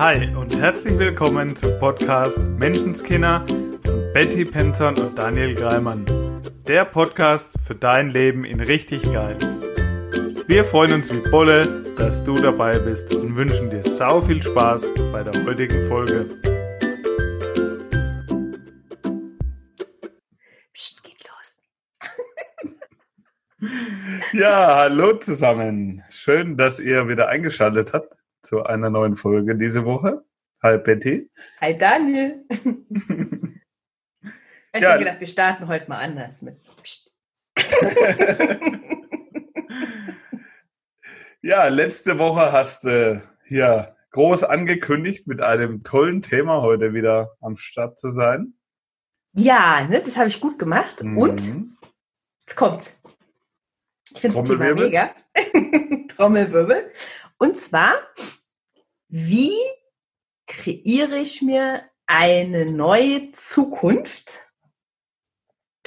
Hi und herzlich willkommen zum Podcast Menschenskinder von Betty Penton und Daniel Greimann. Der Podcast für dein Leben in richtig geil. Wir freuen uns wie Bolle, dass du dabei bist und wünschen dir sau viel Spaß bei der heutigen Folge. Psst, geht los. Ja, hallo zusammen. Schön, dass ihr wieder eingeschaltet habt zu einer neuen Folge diese Woche. Hi Betty. Hi Daniel. Ich habe Ja. schon gedacht, wir starten heute mal anders mit. Ja, letzte Woche hast du hier groß angekündigt, mit einem tollen Thema heute wieder am Start zu sein. Ja, ne, das habe ich gut gemacht. Und Mhm. jetzt kommt's. Ich finde das Thema mega. Trommelwirbel. Und zwar, wie kreiere ich mir eine neue Zukunft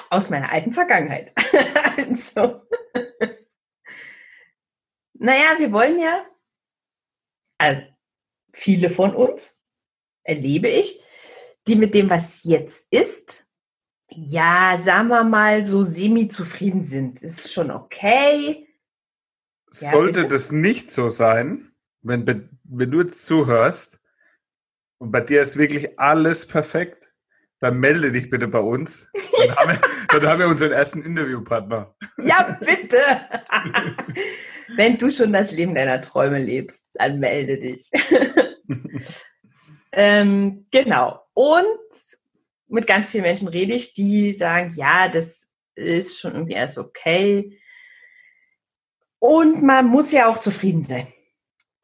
aus meiner alten Vergangenheit? also, naja, wir wollen ja, also viele von uns, erlebe ich, die mit dem, was jetzt ist, ja, sagen wir mal, so semi-zufrieden sind. Ist schon okay. Ja, Sollte bitte? das nicht so sein, wenn, wenn du jetzt zuhörst und bei dir ist wirklich alles perfekt, dann melde dich bitte bei uns. Dann haben wir, dann haben wir unseren ersten Interviewpartner. Ja, bitte. Wenn du schon das Leben deiner Träume lebst, dann melde dich. ähm, genau. Und mit ganz vielen Menschen rede ich, die sagen, ja, das ist schon irgendwie erst okay. Und man muss ja auch zufrieden sein.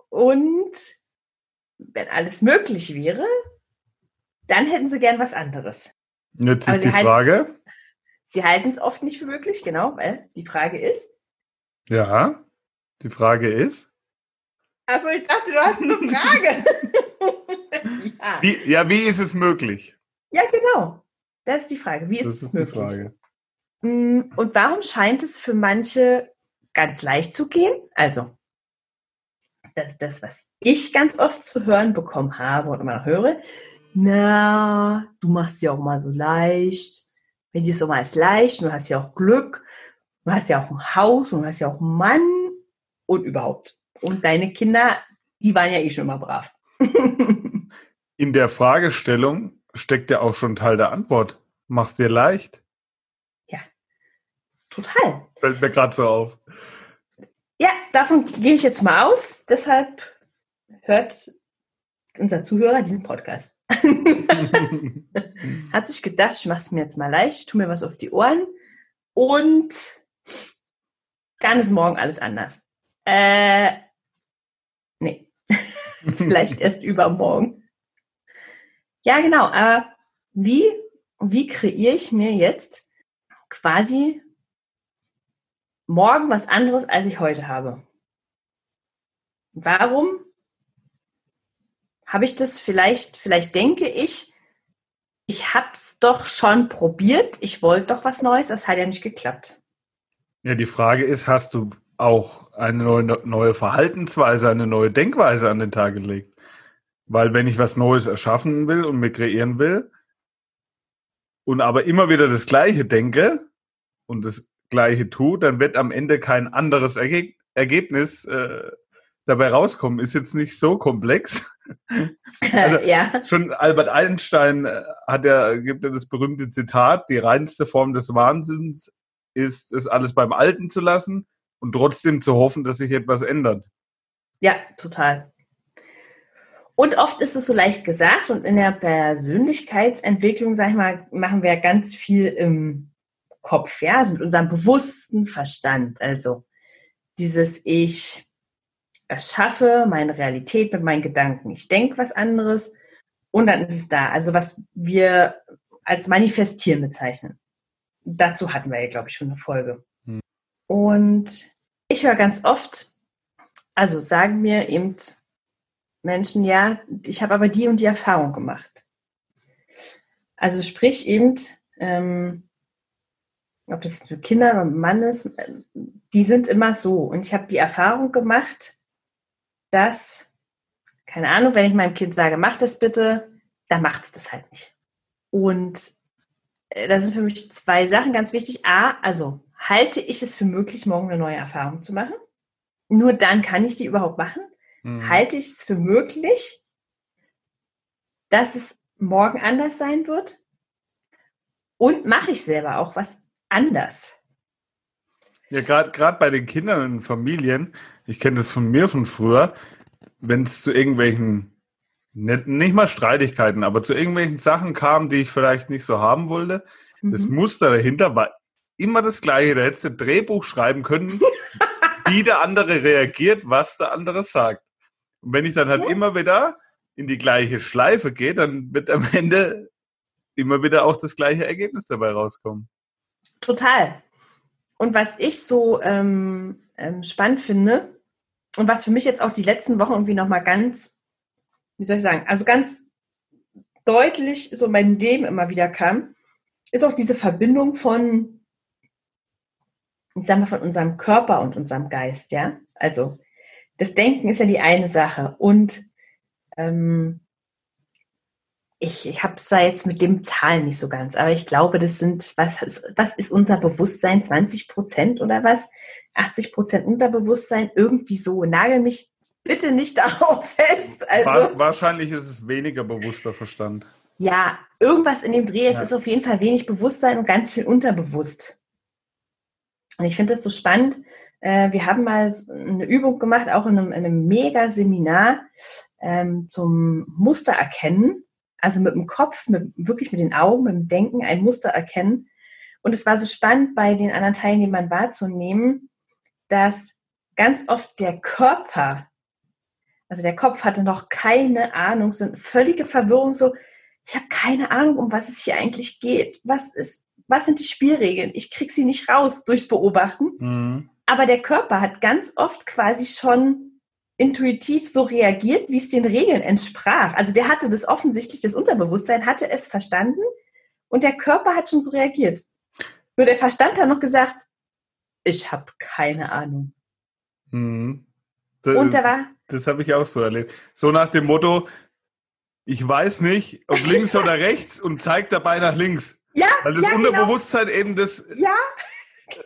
Und wenn alles möglich wäre, dann hätten sie gern was anderes. Jetzt ist die Frage, Sie halten es oft nicht für möglich, genau, weil die Frage ist. ja, die Frage ist, Achso, ich dachte, du hast eine Frage. ja. wie, ja, wie ist es möglich? ja, genau. Das ist die Frage. Wie ist das es ist möglich? die Frage. Mm, Und warum scheint es für manche ganz leicht zu gehen? Also, das ist das, was ich ganz oft zu hören bekommen habe und immer noch höre. Na, du machst ja auch mal so leicht. Wenn dir so mal ist leicht, du hast ja auch Glück, du hast ja auch ein Haus und du hast ja auch einen Mann und überhaupt. Und deine Kinder, die waren ja eh schon immer brav. In der Fragestellung steckt ja auch schon Teil der Antwort. Mach's dir leicht. Total. Fällt mir gerade so auf. Ja, davon gehe ich jetzt mal aus. Deshalb hört unser Zuhörer diesen Podcast. Hat sich gedacht, ich mache es mir jetzt mal leicht, tu mir was auf die Ohren und dann ist morgen alles anders. Äh, nee, vielleicht erst übermorgen. Ja, genau. Aber wie, wie kreiere ich mir jetzt quasi morgen was anderes, als ich heute habe? Warum habe ich das vielleicht, vielleicht denke ich, ich habe es doch schon probiert, ich wollte doch was Neues, das hat ja nicht geklappt. Ja, die Frage ist, hast du auch eine neue, neue Verhaltensweise, eine neue Denkweise an den Tag gelegt? Weil wenn ich was Neues erschaffen will und mir kreieren will und aber immer wieder das Gleiche denke und das Gleiche tue, dann wird am Ende kein anderes Erge Ergebnis äh, dabei rauskommen. Ist jetzt nicht so komplex. Also- ja, Schon Albert Einstein äh, hat ja, gibt ja das berühmte Zitat, die reinste Form des Wahnsinns ist, es alles beim Alten zu lassen und trotzdem zu hoffen, dass sich etwas ändert. ja, total. Und oft ist es so leicht gesagt und in der Persönlichkeitsentwicklung, sag ich mal, machen wir ganz viel im Kopf, ja, also mit unserem bewussten Verstand. Also dieses Ich erschaffe meine Realität mit meinen Gedanken. Ich denke was anderes und dann ist es da. Also was wir als Manifestieren bezeichnen. Dazu hatten wir ja, glaube ich, schon eine Folge. Hm. Und ich höre ganz oft, also sagen mir eben Menschen, ja, ich habe aber die und die Erfahrung gemacht. Also sprich eben, ähm, ob das mit Kindern oder Mann ist, äh, die sind immer so. Und ich habe die Erfahrung gemacht, dass keine Ahnung, wenn ich meinem Kind sage, mach das bitte, dann macht es das halt nicht. Und äh, da sind für mich zwei Sachen ganz wichtig. A, also halte ich es für möglich, morgen eine neue Erfahrung zu machen? Nur dann kann ich die überhaupt machen. Mhm. Halte ich es für möglich, dass es morgen anders sein wird? Und mache ich selber auch was anders? Ja, gerade bei den Kindern und Familien, ich kenne das von mir von früher, wenn es zu irgendwelchen, nicht, nicht, mal Streitigkeiten, aber zu irgendwelchen Sachen kam, die ich vielleicht nicht so haben wollte, mhm. das Muster dahinter war immer das gleiche. Da hättest du ein Drehbuch schreiben können, wie der andere reagiert, was der andere sagt. Und wenn ich dann halt ja. immer wieder in die gleiche Schleife gehe, dann wird am Ende immer wieder auch das gleiche Ergebnis dabei rauskommen. Total. Und was ich so ähm, ähm, spannend finde und was für mich jetzt auch die letzten Wochen irgendwie nochmal ganz, wie soll ich sagen, also ganz deutlich so in mein Leben immer wieder kam, ist auch diese Verbindung von, ich sag mal, von unserem Körper und unserem Geist, ja. Also das Denken ist ja die eine Sache und ähm, ich, ich habe es da jetzt mit dem Zahlen nicht so ganz, aber ich glaube, das sind, was, was ist unser Bewusstsein? 20 Prozent oder was? 80 Prozent Unterbewusstsein? Irgendwie so. Nagel mich bitte nicht darauf fest. Also, Wahrscheinlich ist es weniger bewusster Verstand. Ja, irgendwas in dem Dreh. Es ja. ist auf jeden Fall wenig Bewusstsein und ganz viel unterbewusst. Und ich finde das so spannend. Äh, wir haben mal eine Übung gemacht, auch in einem, in einem Mega-Seminar ähm, zum Muster erkennen also mit dem Kopf, mit, wirklich mit den Augen, mit dem Denken ein Muster erkennen. Und es war so spannend, bei den anderen Teilnehmern wahrzunehmen, dass ganz oft der Körper, also der Kopf hatte noch keine Ahnung, so eine völlige Verwirrung, so, ich habe keine Ahnung, um was es hier eigentlich geht. Was ist, was sind die Spielregeln? Ich kriege sie nicht raus durchs Beobachten. Mhm. Aber der Körper hat ganz oft quasi schon intuitiv so reagiert, wie es den Regeln entsprach. Also der hatte das offensichtlich, das Unterbewusstsein hatte es verstanden und der Körper hat schon so reagiert. Nur der Verstand hat noch gesagt, ich habe keine Ahnung. Mhm. Das, und da war. Das habe ich auch so erlebt. So nach dem Motto, ich weiß nicht, ob links oder rechts und zeigt dabei nach links. Ja. Weil das ja, genau. Unterbewusstsein genau. eben das ja,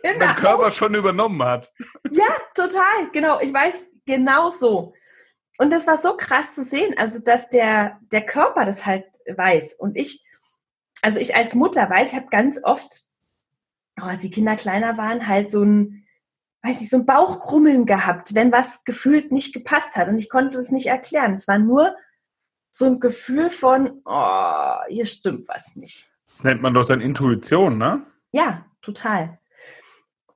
genau. der Körper schon übernommen hat. Ja, total. Genau. Ich weiß genau so. Und das war so krass zu sehen, also dass der, der Körper das halt weiß. Und ich, also ich als Mutter weiß, ich habe ganz oft, oh, als die Kinder kleiner waren, halt so ein, weiß nicht, so ein Bauchkrummeln gehabt, wenn was gefühlt nicht gepasst hat. Und ich konnte es nicht erklären. Es war nur so ein Gefühl von, oh, hier stimmt was nicht. Das nennt man doch dann Intuition, ne? Ja, total.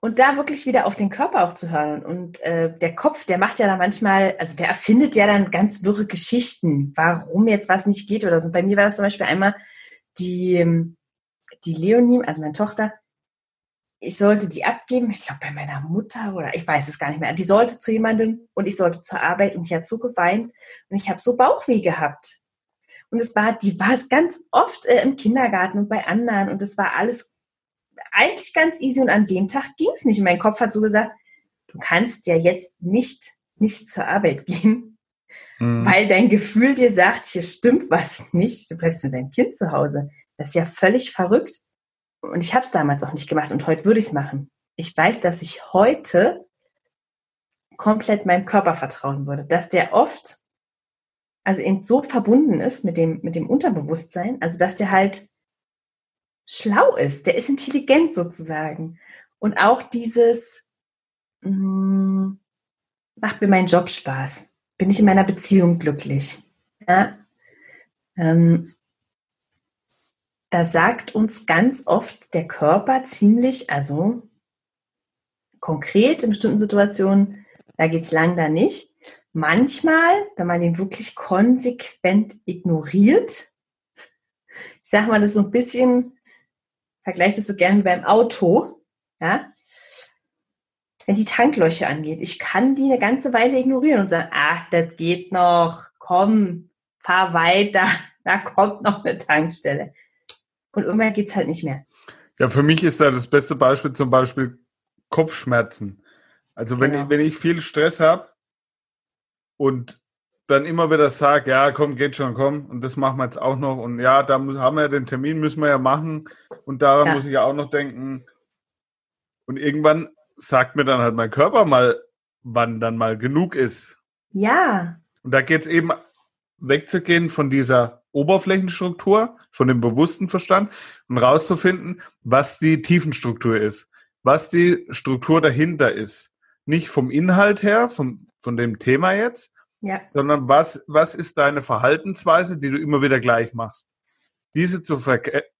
Und da wirklich wieder auf den Körper auch zu hören. Und äh, der Kopf, der macht ja dann manchmal, also der erfindet ja dann ganz wirre Geschichten, warum jetzt was nicht geht oder so. bei mir war das zum Beispiel einmal die, ähm, die Leonie, also meine Tochter, ich sollte die abgeben, ich glaube bei meiner Mutter oder ich weiß es gar nicht mehr. Die sollte zu jemandem und ich sollte zur Arbeit und ich hat so geweint und ich habe so Bauchweh gehabt. Und es war, die war es ganz oft äh, im Kindergarten und bei anderen und es war alles eigentlich ganz easy und an dem Tag ging es nicht. Und mein Kopf hat so gesagt, du kannst ja jetzt nicht, nicht zur Arbeit gehen, mhm. weil dein Gefühl dir sagt, hier stimmt was nicht. Du bleibst mit deinem Kind zu Hause. Das ist ja völlig verrückt. Und ich habe es damals auch nicht gemacht und heute würde ich es machen. Ich weiß, dass ich heute komplett meinem Körper vertrauen würde, dass der oft, also eben so verbunden ist mit dem, mit dem Unterbewusstsein, also dass der halt schlau ist, der ist intelligent sozusagen. Und auch dieses, mh, hm, macht mir mein Job Spaß? Bin ich in meiner Beziehung glücklich? Ja? Ähm, da sagt uns ganz oft der Körper ziemlich, also konkret in bestimmten Situationen, da geht es lang da nicht. Manchmal, wenn man den wirklich konsequent ignoriert, ich sage mal, das so ein bisschen vergleiche das so gerne beim Auto, ja, wenn die Tanklöcher angeht. Ich kann die eine ganze Weile ignorieren und sagen, ach, das geht noch, komm, fahr weiter, da kommt noch eine Tankstelle. Und irgendwann geht es halt nicht mehr. Ja, für mich ist da das beste Beispiel zum Beispiel Kopfschmerzen. Also wenn, genau. ich, wenn ich viel Stress habe und dann immer wieder sage, ja, komm, geht schon, komm, und das machen wir jetzt auch noch. Und ja, da haben wir ja den Termin, müssen wir ja machen. Und daran ja. muss ich ja auch noch denken. Und irgendwann sagt mir dann halt mein Körper mal, wann dann mal genug ist. Ja. Und da geht es eben wegzugehen von dieser Oberflächenstruktur, von dem bewussten Verstand und rauszufinden, was die Tiefenstruktur ist, was die Struktur dahinter ist. Nicht vom Inhalt her, vom, von dem Thema jetzt, ja. sondern was, was ist deine Verhaltensweise, die du immer wieder gleich machst. Diese zu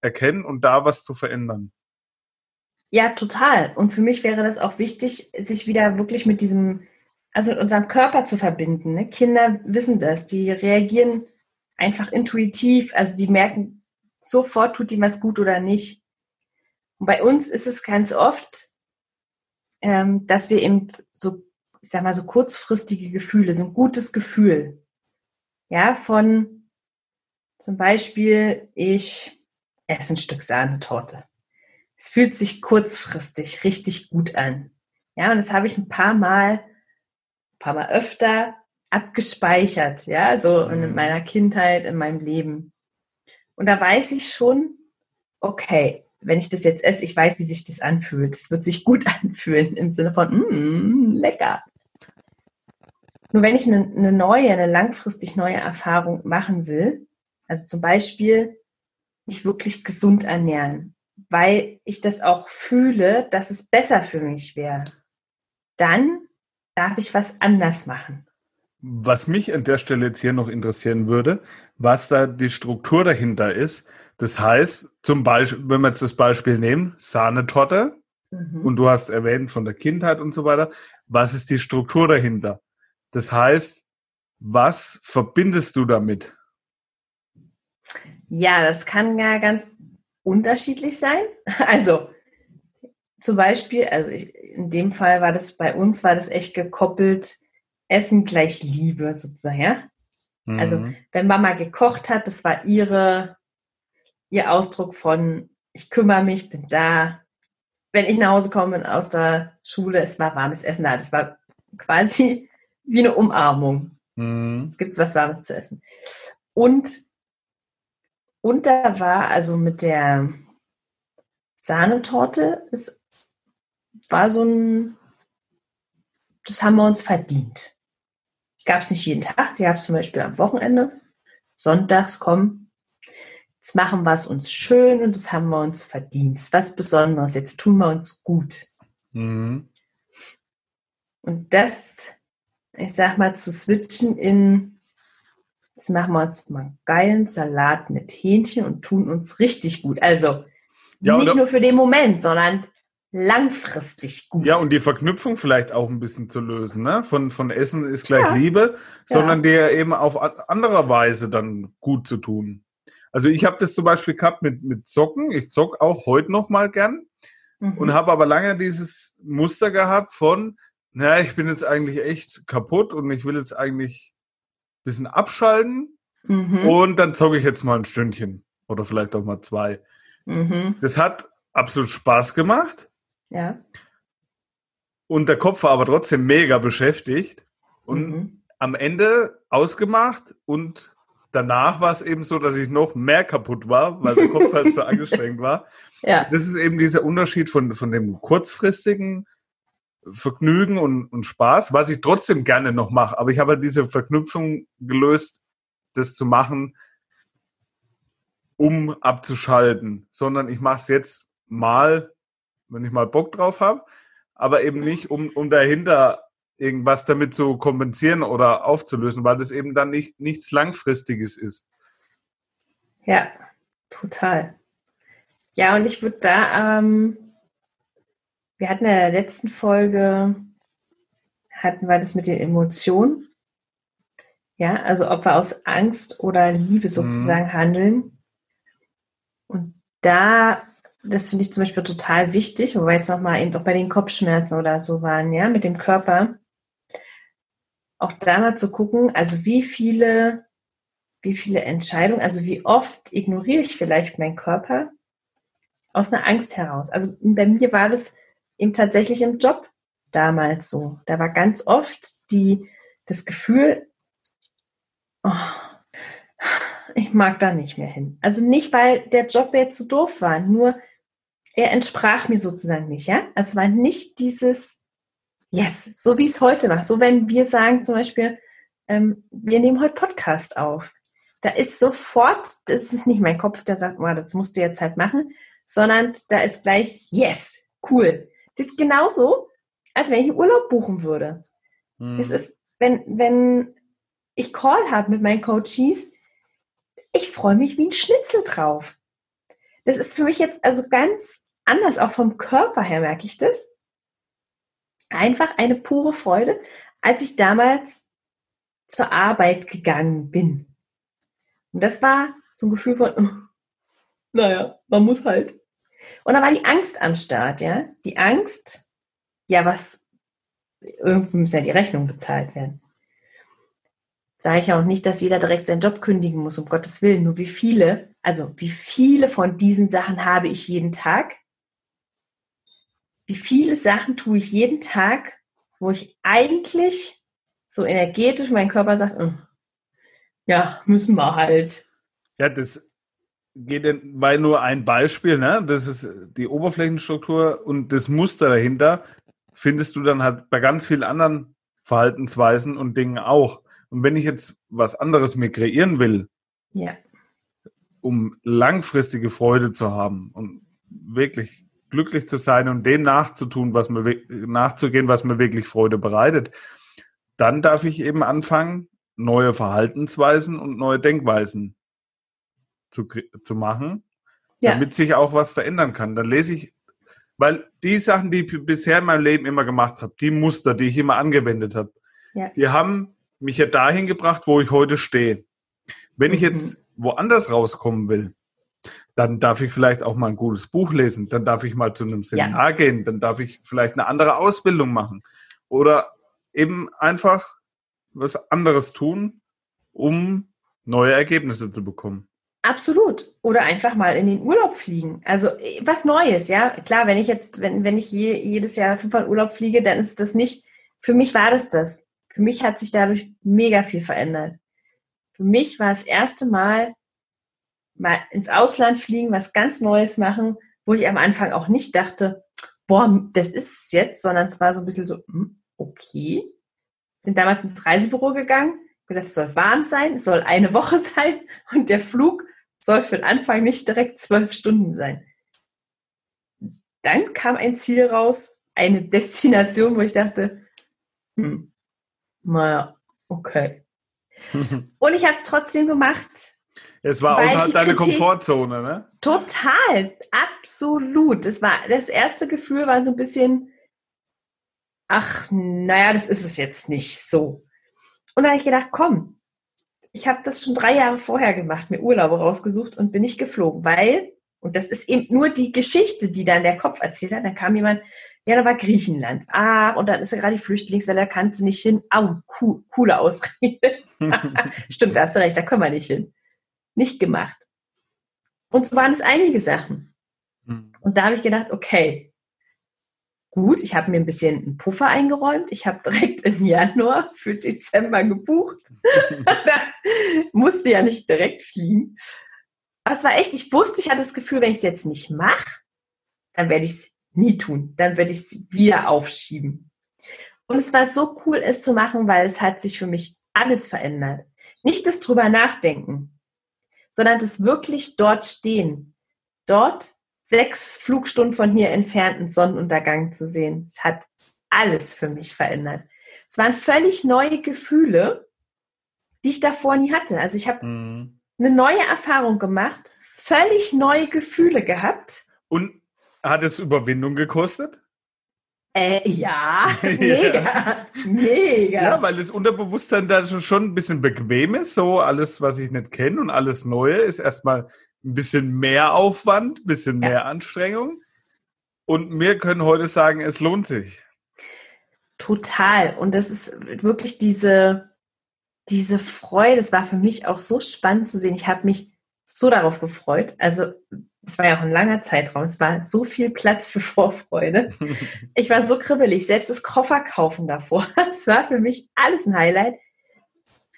erkennen und da was zu verändern. Ja, total. Und für mich wäre das auch wichtig, sich wieder wirklich mit diesem, also mit unserem Körper zu verbinden. Ne? Kinder wissen das, die reagieren einfach intuitiv, also die merken sofort, tut ihm was gut oder nicht. Und bei uns ist es ganz oft, ähm, dass wir eben so, ich sag mal, so kurzfristige Gefühle, so ein gutes Gefühl, ja, von zum Beispiel, ich esse ein Stück Sahnetorte. Es fühlt sich kurzfristig richtig gut an. Ja, und das habe ich ein paar Mal, ein paar Mal öfter abgespeichert, ja, so in mhm. meiner Kindheit, in meinem Leben. Und da weiß ich schon, okay, wenn ich das jetzt esse, ich weiß, wie sich das anfühlt. Es wird sich gut anfühlen im Sinne von, mm, lecker. Nur wenn ich eine, eine neue, eine langfristig neue Erfahrung machen will, also zum Beispiel mich wirklich gesund ernähren, weil ich das auch fühle, dass es besser für mich wäre, dann darf ich was anders machen. Was mich an der Stelle jetzt hier noch interessieren würde, was da die Struktur dahinter ist. Das heißt, zum Beispiel, wenn wir jetzt das Beispiel nehmen, Sahnetorte, mhm. und du hast erwähnt von der Kindheit und so weiter, was ist die Struktur dahinter? Das heißt, was verbindest du damit? Ja, das kann ja ganz unterschiedlich sein. Also zum Beispiel, also ich, in dem Fall war das bei uns, war das echt gekoppelt Essen gleich Liebe sozusagen, ja? Also, mhm. Also wenn Mama gekocht hat, das war ihre, ihr Ausdruck von, ich kümmere mich, bin da. Wenn ich nach Hause komme aus der Schule, es war warmes Essen da. Das war quasi wie eine Umarmung. Mhm. Es gibt was Warmes zu essen. Und, und da war also mit der Sahnetorte, es war so ein, das haben wir uns verdient gab es nicht jeden Tag, die gab es zum Beispiel am Wochenende. Sonntags, komm, jetzt machen wir es uns schön und das haben wir uns verdient. Das ist was Besonderes, jetzt tun wir uns gut. Mhm. Und das, ich sag mal, zu switchen in, jetzt machen wir uns mal einen geilen Salat mit Hähnchen und tun uns richtig gut. Also ja, nicht nur für den Moment, sondern langfristig gut. Ja, und die Verknüpfung vielleicht auch ein bisschen zu lösen, ne? Von, von Essen ist gleich ja. Liebe, sondern ja. dir eben auf andere Weise dann gut zu tun. Also ich habe das zum Beispiel gehabt mit, mit Zocken. Ich zock auch heute noch mal gern mhm. und habe aber lange dieses Muster gehabt von, naja, ich bin jetzt eigentlich echt kaputt und ich will jetzt eigentlich ein bisschen abschalten mhm. und dann zocke ich jetzt mal ein Stündchen oder vielleicht auch mal zwei. Mhm. Das hat absolut Spaß gemacht. Ja. Und der Kopf war aber trotzdem mega beschäftigt. Und mhm. am Ende ausgemacht und danach war es eben so, dass ich noch mehr kaputt war, weil der Kopf halt so angestrengt war. Ja. Das ist eben dieser Unterschied von, von dem kurzfristigen Vergnügen und, und Spaß, was ich trotzdem gerne noch mache. Aber ich habe halt diese Verknüpfung gelöst, das zu machen, um abzuschalten, sondern ich mache es jetzt mal wenn ich mal Bock drauf habe, aber eben nicht, um, um dahinter irgendwas damit zu kompensieren oder aufzulösen, weil das eben dann nicht, nichts Langfristiges ist. Ja, total. Ja, und ich würde da, ähm, wir hatten in der letzten Folge, hatten wir das mit den Emotionen. Ja, also ob wir aus Angst oder Liebe sozusagen mhm. handeln. Und da das finde ich zum Beispiel total wichtig, wo wir jetzt nochmal eben auch bei den Kopfschmerzen oder so waren, ja, mit dem Körper. Auch da mal zu gucken, also wie viele, wie viele Entscheidungen, also wie oft ignoriere ich vielleicht meinen Körper aus einer Angst heraus. Also bei mir war das eben tatsächlich im Job damals so. Da war ganz oft die, das Gefühl, oh, ich mag da nicht mehr hin. Also nicht, weil der Job jetzt so doof war, nur er entsprach mir sozusagen nicht, ja. Es war nicht dieses Yes, so wie es heute macht. So wenn wir sagen zum Beispiel, ähm, wir nehmen heute Podcast auf. Da ist sofort, das ist nicht mein Kopf, der sagt, oh, das musst du jetzt halt machen, sondern da ist gleich Yes, cool. Das ist genauso, als wenn ich einen Urlaub buchen würde. Mhm. Es ist, wenn, wenn ich Call habe mit meinen Coaches, ich freue mich wie ein Schnitzel drauf. Das ist für mich jetzt also ganz anders, auch vom Körper her merke ich das. Einfach eine pure Freude, als ich damals zur Arbeit gegangen bin. Und das war so ein Gefühl von, naja, man muss halt. Und da war die Angst am Start, ja. Die Angst, ja, was, irgendwie müssen ja die Rechnungen bezahlt werden. Sage ich auch nicht, dass jeder direkt seinen Job kündigen muss, um Gottes Willen. Nur wie viele, also wie viele von diesen Sachen habe ich jeden Tag? Wie viele Sachen tue ich jeden Tag, wo ich eigentlich so energetisch mein Körper sagt, hm, ja, müssen wir halt. Ja, das geht bei nur ein Beispiel, ne? Das ist die Oberflächenstruktur und das Muster dahinter findest du dann halt bei ganz vielen anderen Verhaltensweisen und Dingen auch. Und wenn ich jetzt was anderes mir kreieren will, ja. um langfristige Freude zu haben und wirklich glücklich zu sein und dem nachzutun, was mir nachzugehen, was mir wirklich Freude bereitet, dann darf ich eben anfangen, neue Verhaltensweisen und neue Denkweisen zu, zu machen, ja. damit sich auch was verändern kann. Dann lese ich, weil die Sachen, die ich bisher in meinem Leben immer gemacht habe, die Muster, die ich immer angewendet habe, ja. die haben mich ja dahin gebracht, wo ich heute stehe. Wenn ich jetzt mhm. woanders rauskommen will, dann darf ich vielleicht auch mal ein gutes Buch lesen, dann darf ich mal zu einem Seminar ja. gehen, dann darf ich vielleicht eine andere Ausbildung machen oder eben einfach was anderes tun, um neue Ergebnisse zu bekommen. Absolut. Oder einfach mal in den Urlaub fliegen. Also äh, was Neues, ja. Klar, wenn ich jetzt, wenn, wenn ich je, jedes Jahr fünfmal Urlaub fliege, dann ist das nicht, für mich war das das. Für mich hat sich dadurch mega viel verändert. Für mich war das erste Mal mal ins Ausland fliegen, was ganz Neues machen, wo ich am Anfang auch nicht dachte, boah, das ist es jetzt, sondern es war so ein bisschen so, hm, okay. Bin damals ins Reisebüro gegangen, gesagt, es soll warm sein, es soll eine Woche sein und der Flug soll für den Anfang nicht direkt zwölf Stunden sein. Dann kam ein Ziel raus, eine Destination, wo ich dachte, hm, naja, okay. und ich habe es trotzdem gemacht. Es war außerhalb deiner Komfortzone, ne? Total, absolut. Das war das erste Gefühl war so ein bisschen, ach, naja, das ist es jetzt nicht so. Und da habe ich gedacht, komm, ich habe das schon drei Jahre vorher gemacht, mir Urlaube rausgesucht und bin nicht geflogen, weil, und das ist eben nur die Geschichte, die dann der Kopf erzählt hat, dann kam jemand, ja, da war Griechenland. Ah, und dann ist ja gerade die Flüchtlingswelle, da kannst du nicht hin. Au, cool, coole Ausrede. Stimmt, da hast du recht, da können wir nicht hin. Nicht gemacht. Und so waren es einige Sachen. Hm. Und da habe ich gedacht, okay, gut, ich habe mir ein bisschen einen Puffer eingeräumt. Ich habe direkt im Januar für Dezember gebucht. da musste ja nicht direkt fliegen. Aber es war echt, ich wusste, ich hatte das Gefühl, wenn ich es jetzt nicht mache, dann werde ich es nie tun. Dann werde ich es wieder aufschieben. Und es war so cool, es zu machen, weil es hat sich für mich alles verändert. Nicht das drüber nachdenken, sondern das wirklich dort stehen. Dort sechs Flugstunden von hier entfernt einen Sonnenuntergang zu sehen. Es hat alles für mich verändert. Es waren völlig neue Gefühle, die ich davor nie hatte. Also ich habe mhm. eine neue Erfahrung gemacht, völlig neue Gefühle gehabt. Und hat es Überwindung gekostet? Äh, ja, mega, mega. Ja, weil das Unterbewusstsein da schon ein bisschen bequem ist. So alles, was ich nicht kenne und alles Neue ist erstmal ein bisschen mehr Aufwand, ein bisschen mehr ja. Anstrengung. Und wir können heute sagen, es lohnt sich. Total. Und das ist wirklich diese, diese Freude. Es war für mich auch so spannend zu sehen. Ich habe mich so darauf gefreut. Also es war ja auch ein langer Zeitraum. Es war so viel Platz für Vorfreude. Ich war so kribbelig. Selbst das Kofferkaufen davor. Es war für mich alles ein Highlight.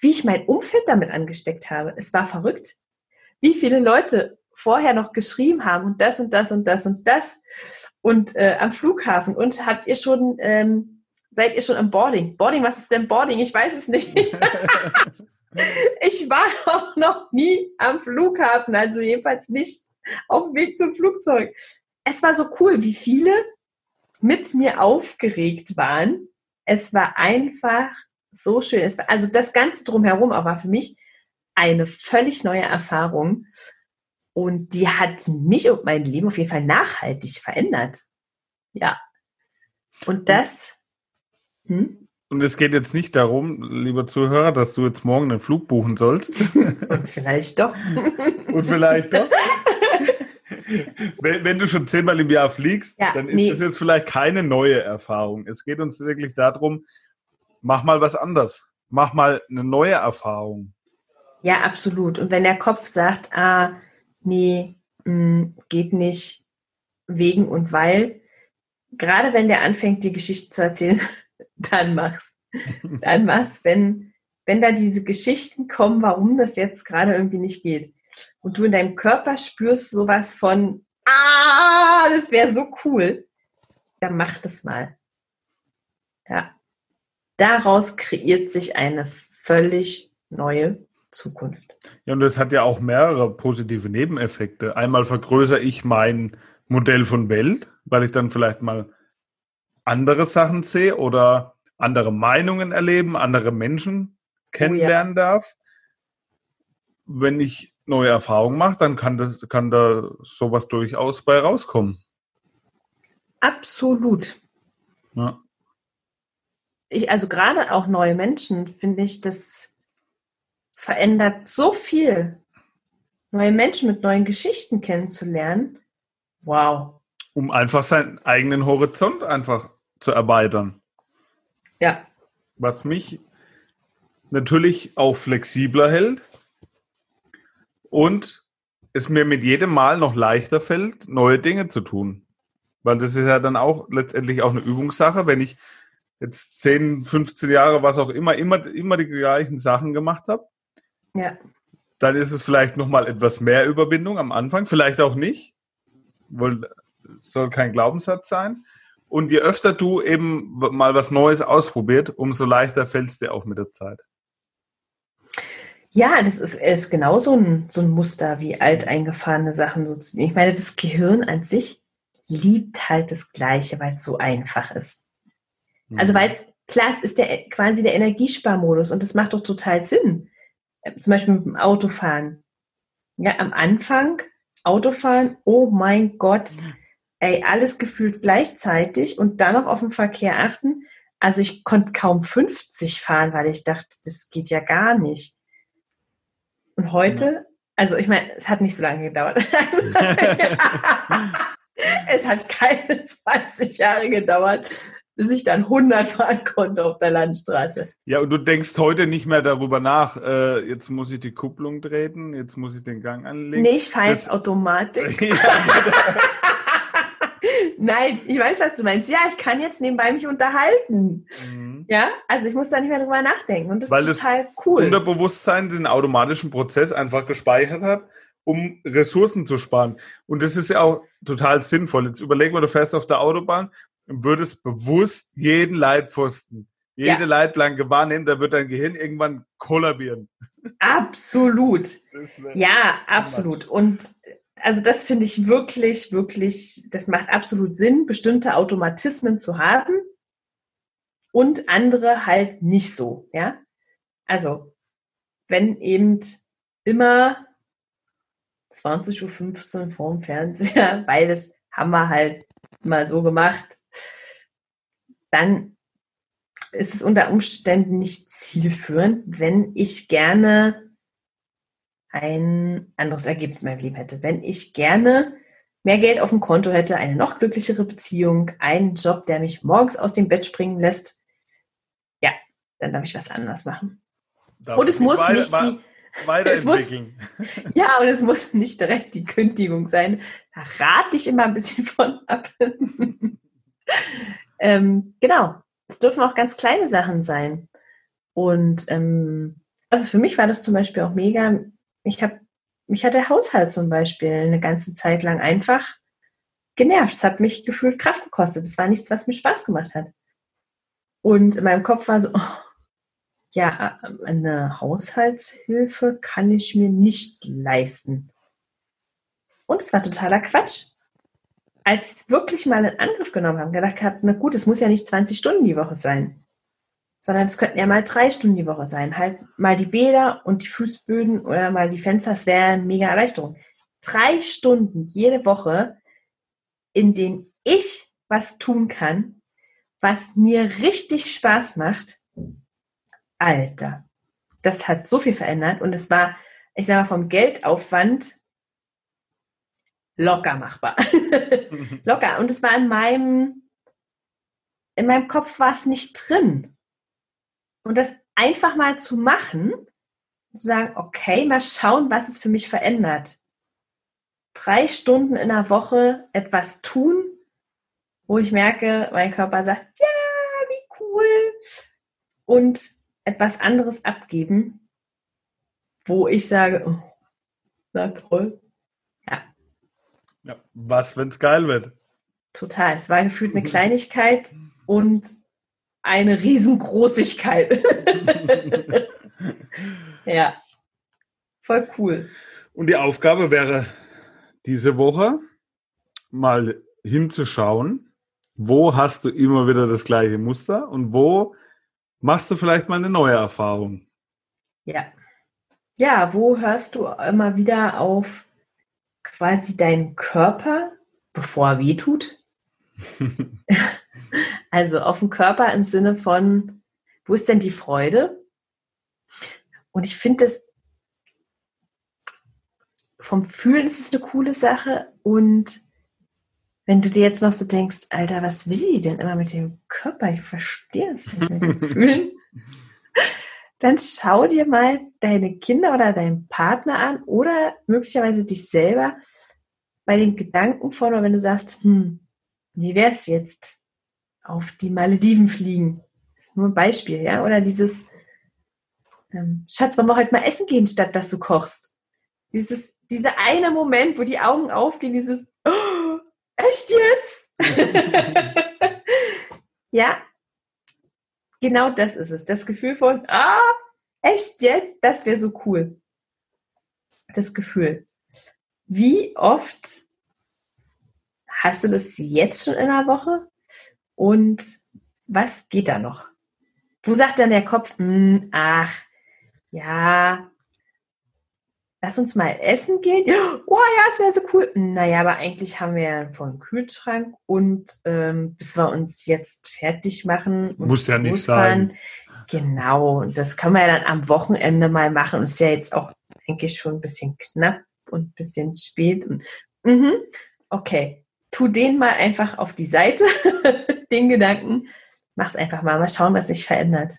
wie ich mein Umfeld damit angesteckt habe. Es war verrückt. Wie viele Leute vorher noch geschrieben haben und das und das und das und das und äh, am Flughafen und habt ihr schon ähm, seid ihr schon am Boarding? Boarding, was ist denn Boarding? Ich weiß es nicht. ich war auch noch nie am Flughafen, also jedenfalls nicht auf dem Weg zum Flugzeug. Es war so cool, wie viele mit mir aufgeregt waren. Es war einfach so schön. War, also das Ganze drumherum auch war für mich eine völlig neue Erfahrung. Und die hat mich und mein Leben auf jeden Fall nachhaltig verändert. Ja. Und das. Hm? Und es geht jetzt nicht darum, lieber Zuhörer, dass du jetzt morgen einen Flug buchen sollst. Und vielleicht doch. und vielleicht doch. Wenn, wenn, du schon zehnmal im Jahr fliegst, ja, dann ist nee. das jetzt vielleicht keine neue Erfahrung. Es geht uns wirklich darum, mach mal was anders. Mach mal eine neue Erfahrung. Ja, absolut. Und wenn der Kopf sagt, ah, nee, mh, mm, geht nicht, wegen und weil, gerade wenn der anfängt, die Geschichte zu erzählen, dann mach's. Dann mach's, wenn, wenn da diese Geschichten kommen, warum das jetzt gerade irgendwie nicht geht. Und du in deinem Körper spürst sowas von, ah, das wäre so cool. Dann mach das mal. Ja. Daraus kreiert sich eine völlig neue Zukunft. Ja, und das hat ja auch mehrere positive Nebeneffekte. Einmal vergrößere ich mein Modell von Welt, weil ich dann vielleicht mal andere Sachen sehe oder andere Meinungen erleben, andere Menschen kennenlernen oh ja. darf. Wenn ich neue Erfahrungen mache, dann kann, das, kann da sowas durchaus bei rauskommen. Absolut. Ja. Ich, also gerade auch neue Menschen finde ich, das verändert so viel. Neue Menschen mit neuen Geschichten kennenzulernen. Wow. Um einfach seinen eigenen Horizont einfach zu erweitern. Ja. Was mich natürlich auch flexibler hält und es mir mit jedem Mal noch leichter fällt, neue Dinge zu tun. Weil das ist ja dann auch letztendlich auch eine Übungssache, wenn ich jetzt 10, 15 Jahre, was auch immer, immer, immer die gleichen Sachen gemacht habe, ja. Dann ist es vielleicht nochmal etwas mehr Überwindung am Anfang, vielleicht auch nicht. Wohl soll kein Glaubenssatz sein. Und je öfter du eben mal was Neues ausprobiert, umso leichter fällt es dir auch mit der Zeit. Ja, das ist, ist genau so ein, so ein Muster wie alteingefahrene Sachen. So zu, ich meine, das Gehirn an sich liebt halt das Gleiche, weil es so einfach ist. Also mhm. weil es, klar, es ist der, quasi der Energiesparmodus und das macht doch total Sinn zum Beispiel mit dem Autofahren. Ja, am Anfang Autofahren, oh mein Gott, ey, alles gefühlt gleichzeitig und dann noch auf den Verkehr achten. Also ich konnte kaum 50 fahren, weil ich dachte, das geht ja gar nicht. Und heute, also ich meine, es hat nicht so lange gedauert. es hat keine 20 Jahre gedauert, bis ich dann 100 fahren konnte auf der Landstraße. Ja, und du denkst heute nicht mehr darüber nach, äh, jetzt muss ich die Kupplung treten, jetzt muss ich den Gang anlegen. Nee, ich fahre jetzt Automatik. Ja, Nein, ich weiß, was du meinst. Ja, ich kann jetzt nebenbei mich unterhalten. Mhm. Ja, also ich muss da nicht mehr drüber nachdenken. Und das Weil ist total das cool. Unterbewusstsein den automatischen Prozess einfach gespeichert hat, um Ressourcen zu sparen. Und das ist ja auch total sinnvoll. Jetzt überleg mal, du fährst auf der Autobahn würdest bewusst jeden Leitpfosten, jede ja. Leitplanke wahrnehmen, da wird dein Gehirn irgendwann kollabieren. Absolut. Ja, absolut. Und also das finde ich wirklich, wirklich, das macht absolut Sinn, bestimmte Automatismen zu haben und andere halt nicht so, ja. Also, wenn eben immer 20.15 Uhr vorm Fernseher, weil das haben wir halt mal so gemacht, dann ist es unter Umständen nicht zielführend, wenn ich gerne ein anderes Ergebnis in meinem Leben hätte. Wenn ich gerne mehr Geld auf dem Konto hätte, eine noch glücklichere Beziehung, einen Job, der mich morgens aus dem Bett springen lässt, ja, dann darf ich was anderes machen. Darf und es muss weiter, nicht die. Es muss, ja, und es muss nicht direkt die Kündigung sein. Da rate ich immer ein bisschen von ab. Ähm, genau. Es dürfen auch ganz kleine Sachen sein. Und ähm, also für mich war das zum Beispiel auch mega. Ich habe, mich hat der Haushalt zum Beispiel eine ganze Zeit lang einfach genervt. Es hat mich gefühlt Kraft gekostet. Es war nichts, was mir Spaß gemacht hat. Und in meinem Kopf war so, oh, ja, eine Haushaltshilfe kann ich mir nicht leisten. Und es war totaler Quatsch. Als ich es wirklich mal in Angriff genommen habe, gedacht habe, na gut, es muss ja nicht 20 Stunden die Woche sein, sondern es könnten ja mal drei Stunden die Woche sein. Halt mal die Bäder und die Fußböden oder mal die Fenster, das wäre eine mega Erleichterung. Drei Stunden jede Woche, in denen ich was tun kann, was mir richtig Spaß macht, Alter, das hat so viel verändert und es war, ich sage mal, vom Geldaufwand locker machbar. locker. Und es war in meinem, in meinem Kopf war es nicht drin. Und das einfach mal zu machen, zu sagen, okay, mal schauen, was es für mich verändert. Drei Stunden in der Woche etwas tun, wo ich merke, mein Körper sagt, ja, wie cool. Und etwas anderes abgeben, wo ich sage, oh, na toll. Ja. was, wenn es geil wird? Total. Es war gefühlt eine Kleinigkeit und eine Riesengroßigkeit. ja. Voll cool. Und die Aufgabe wäre diese Woche mal hinzuschauen, wo hast du immer wieder das gleiche Muster und wo machst du vielleicht mal eine neue Erfahrung. Ja. Ja, wo hörst du immer wieder auf quasi deinen Körper, bevor er weh tut? also auf den Körper im Sinne von, wo ist denn die Freude? Und ich finde das vom Fühlen ist es eine coole Sache und wenn du dir jetzt noch so denkst, Alter, was will die denn immer mit dem Körper? Ich verstehe es nicht mit dem Fühlen. Dann schau dir mal deine Kinder oder deinen Partner an oder möglicherweise dich selber bei dem Gedanken von, wenn du sagst, hm, wie wäre es jetzt auf die Malediven fliegen? Das ist nur ein Beispiel, ja? Oder dieses, ähm, Schatz, wollen wir heute mal essen gehen, statt dass du kochst? Dieses, dieser eine Moment, wo die Augen aufgehen, dieses, oh, echt jetzt? ja, genau das ist es. Das Gefühl von, ah, echt jetzt? Das wäre so cool. Das Gefühl. Wie oft hast du das jetzt schon in der Woche? Und was geht da noch? Wo sagt dann der Kopf, hm, ach, ja, lass uns mal essen gehen. Oh ja, das wäre so cool. Naja, aber eigentlich haben wir ja einen vollen Kühlschrank und ähm, bis wir uns jetzt fertig machen. Muss ja nicht sein. Genau, und das können wir ja dann am Wochenende mal machen. Und ist ja jetzt auch, denke ich, schon ein bisschen knapp und ein bisschen spät. Und, mhm, okay, tu den mal einfach auf die Seite, den Gedanken. Mach's einfach mal, mal schauen, was sich verändert.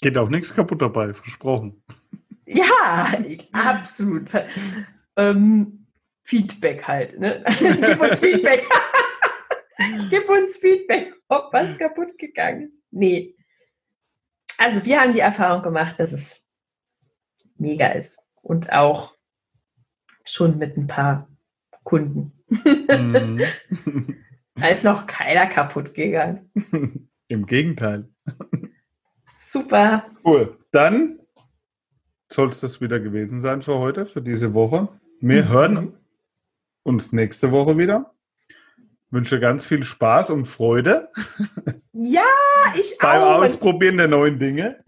Geht auch nichts kaputt dabei, versprochen. Ja, absolut. Ähm, Feedback halt. Ne? Gib uns Feedback. Gib uns Feedback, ob was kaputt gegangen ist. Nee. Also wir haben die Erfahrung gemacht, dass es mega ist. Und auch schon mit ein paar Kunden. Mhm. da ist noch keiner kaputt gegangen. Im Gegenteil. Super. Cool. Dann soll es das wieder gewesen sein für heute, für diese Woche. Wir mhm. hören uns nächste Woche wieder. Wünsche ganz viel Spaß und Freude. Ja, ich auch. Beim Ausprobieren der neuen Dinge.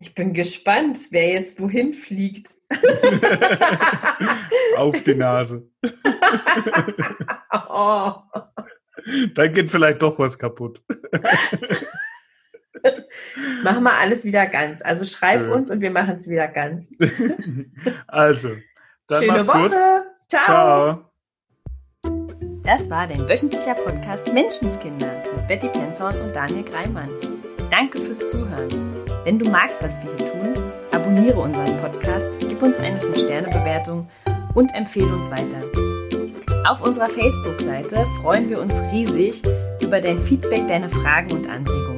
Ich bin gespannt, wer jetzt wohin fliegt. Auf die Nase. oh. Dann geht vielleicht doch was kaputt. machen wir alles wieder ganz. Also schreib Schön. uns und wir machen es wieder ganz. also, dann Schöne Woche. Ciao. Ciao. Das war dein wöchentlicher Podcast Menschenskinder mit Betty Penzorn und Daniel Greimann. Danke fürs Zuhören. Wenn du magst, was wir hier tun, abonniere unseren Podcast, gib uns eine 5-Sterne-Bewertung und empfehle uns weiter. Auf unserer Facebook-Seite freuen wir uns riesig über dein Feedback, deine Fragen und Anregungen.